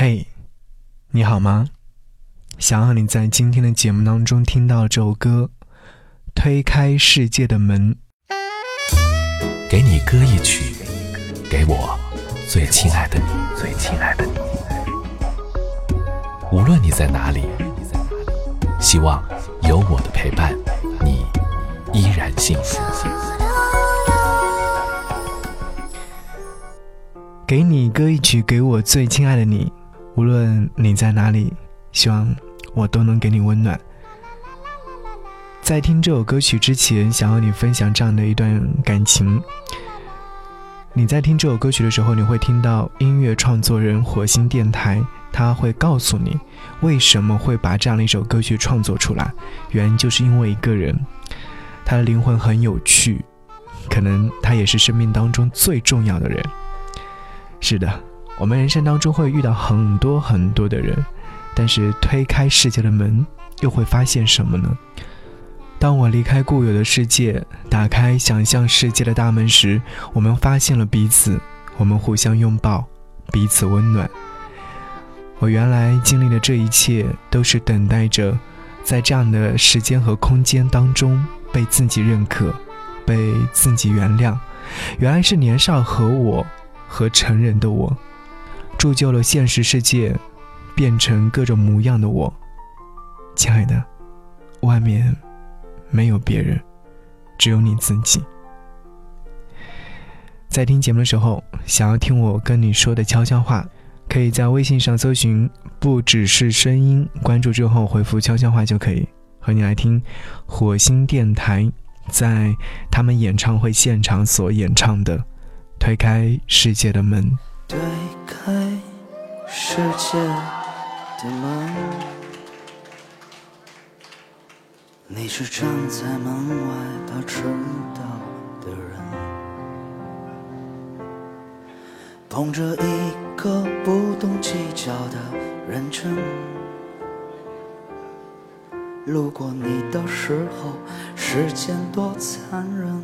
嘿，你好吗？想要你在今天的节目当中听到这首歌《推开世界的门》，给你歌一曲，给我最亲爱的你，最亲爱的你。无论你在哪里，希望有我的陪伴，你依然幸福。给你歌一曲，给我最亲爱的你。无论你在哪里，希望我都能给你温暖。在听这首歌曲之前，想要你分享这样的一段感情。你在听这首歌曲的时候，你会听到音乐创作人火星电台，他会告诉你为什么会把这样的一首歌曲创作出来。原因就是因为一个人，他的灵魂很有趣，可能他也是生命当中最重要的人。是的。我们人生当中会遇到很多很多的人，但是推开世界的门，又会发现什么呢？当我离开固有的世界，打开想象世界的大门时，我们发现了彼此，我们互相拥抱，彼此温暖。我原来经历的这一切，都是等待着，在这样的时间和空间当中被自己认可，被自己原谅。原来是年少和我，和成人的我。铸就了现实世界变成各种模样的我，亲爱的，外面没有别人，只有你自己。在听节目的时候，想要听我跟你说的悄悄话，可以在微信上搜寻“不只是声音”，关注之后回复“悄悄话”就可以和你来听火星电台在他们演唱会现场所演唱的《推开世界的门》。世界的门，你是站在门外怕迟到的人，捧着一颗不懂计较的认真，路过你的时候，时间多残忍。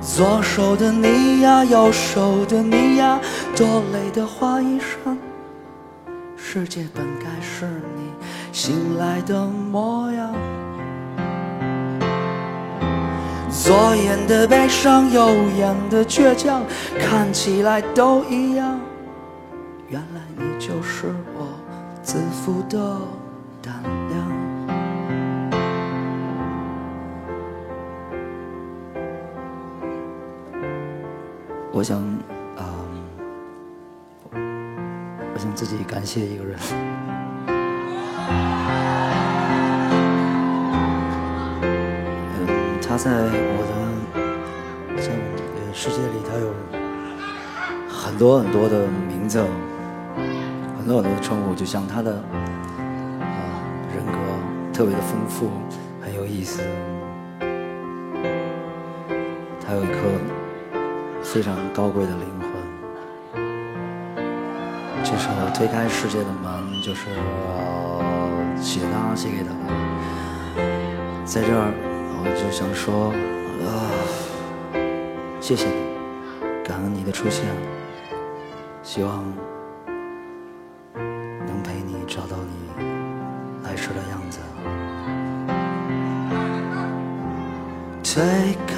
左手的你呀，右手的你呀，多累的花衣裳。世界本该是你醒来的模样。左眼的悲伤，右眼的倔强，看起来都一样。原来你就是我自负的我想，啊，我想自己感谢一个人。嗯，他在我的像呃世界里，他有很多很多的名字，很多很多的称呼，就像他的啊人格特别的丰富，很有意思。他有一颗。非常高贵的灵魂。这首《推开世界的门》就是我写他写给他的。在这儿，我就想说，啊，谢谢你，感恩你的出现，希望能陪你找到你来时的样子。推开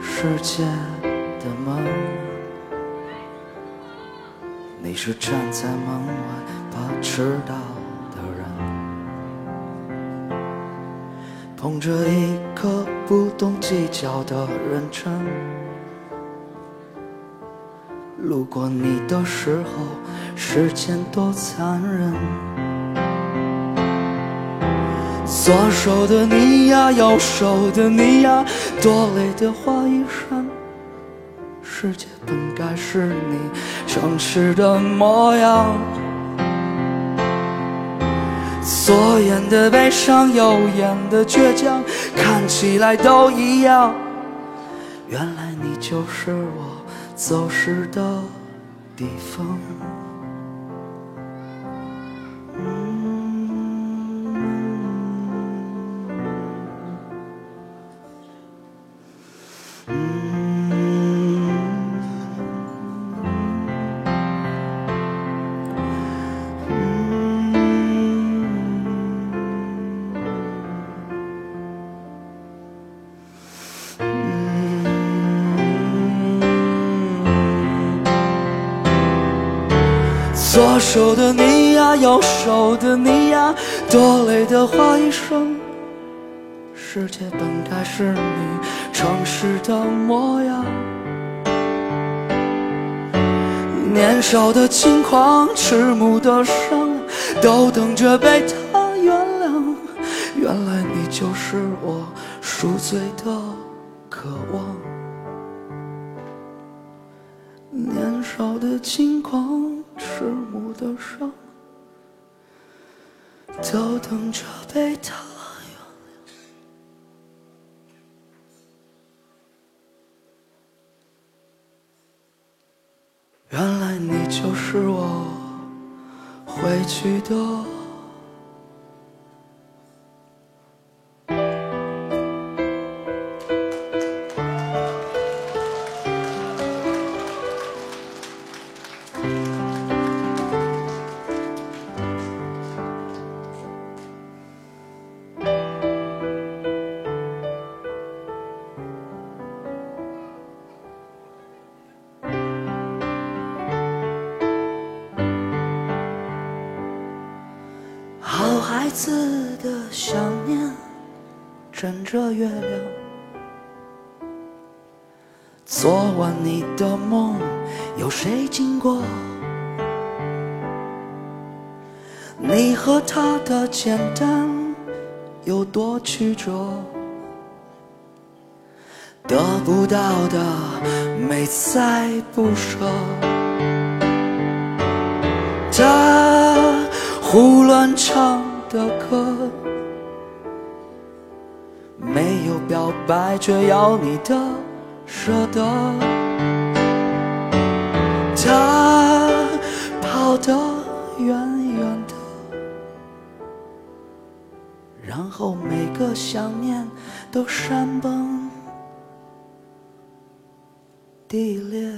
世界。的门，你是站在门外怕迟到的人，捧着一颗不懂计较的认真，路过你的时候，时间多残忍。左手的你呀，右手的你呀，多累的花衣裳。世界本该是你诚实的模样，左眼的悲伤，右眼的倔强，看起来都一样。原来你就是我走失的地方。左手的你呀，右手的你呀，多累的话一声。世界本该是你诚实的模样。年少的轻狂，迟暮的伤，都等着被他原谅。原来你就是我赎罪的渴望。年少的轻狂，迟暮的伤，都等着被他原谅。原来你就是我回去的。孩子的想念，枕着月亮。昨晚你的梦，有谁经过？你和他的简单，有多曲折？得不到的，没再不舍。他。胡乱唱的歌，没有表白，却要你的舍得。他跑得远远的，然后每个想念都山崩地裂。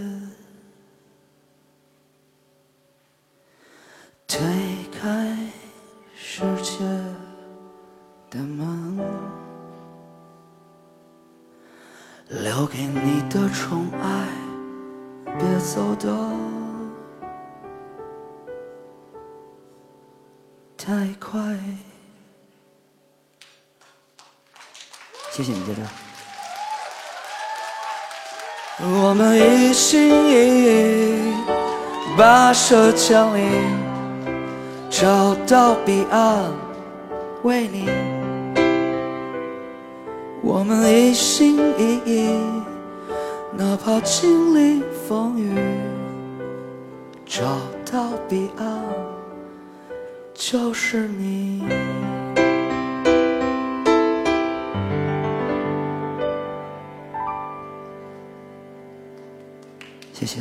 能留给你的宠爱，别走的太快。谢谢你，杰哥。我们一心一意，跋涉千里。找到彼岸，为你，我们一心一意，哪怕经历风雨。找到彼岸，就是你。谢谢。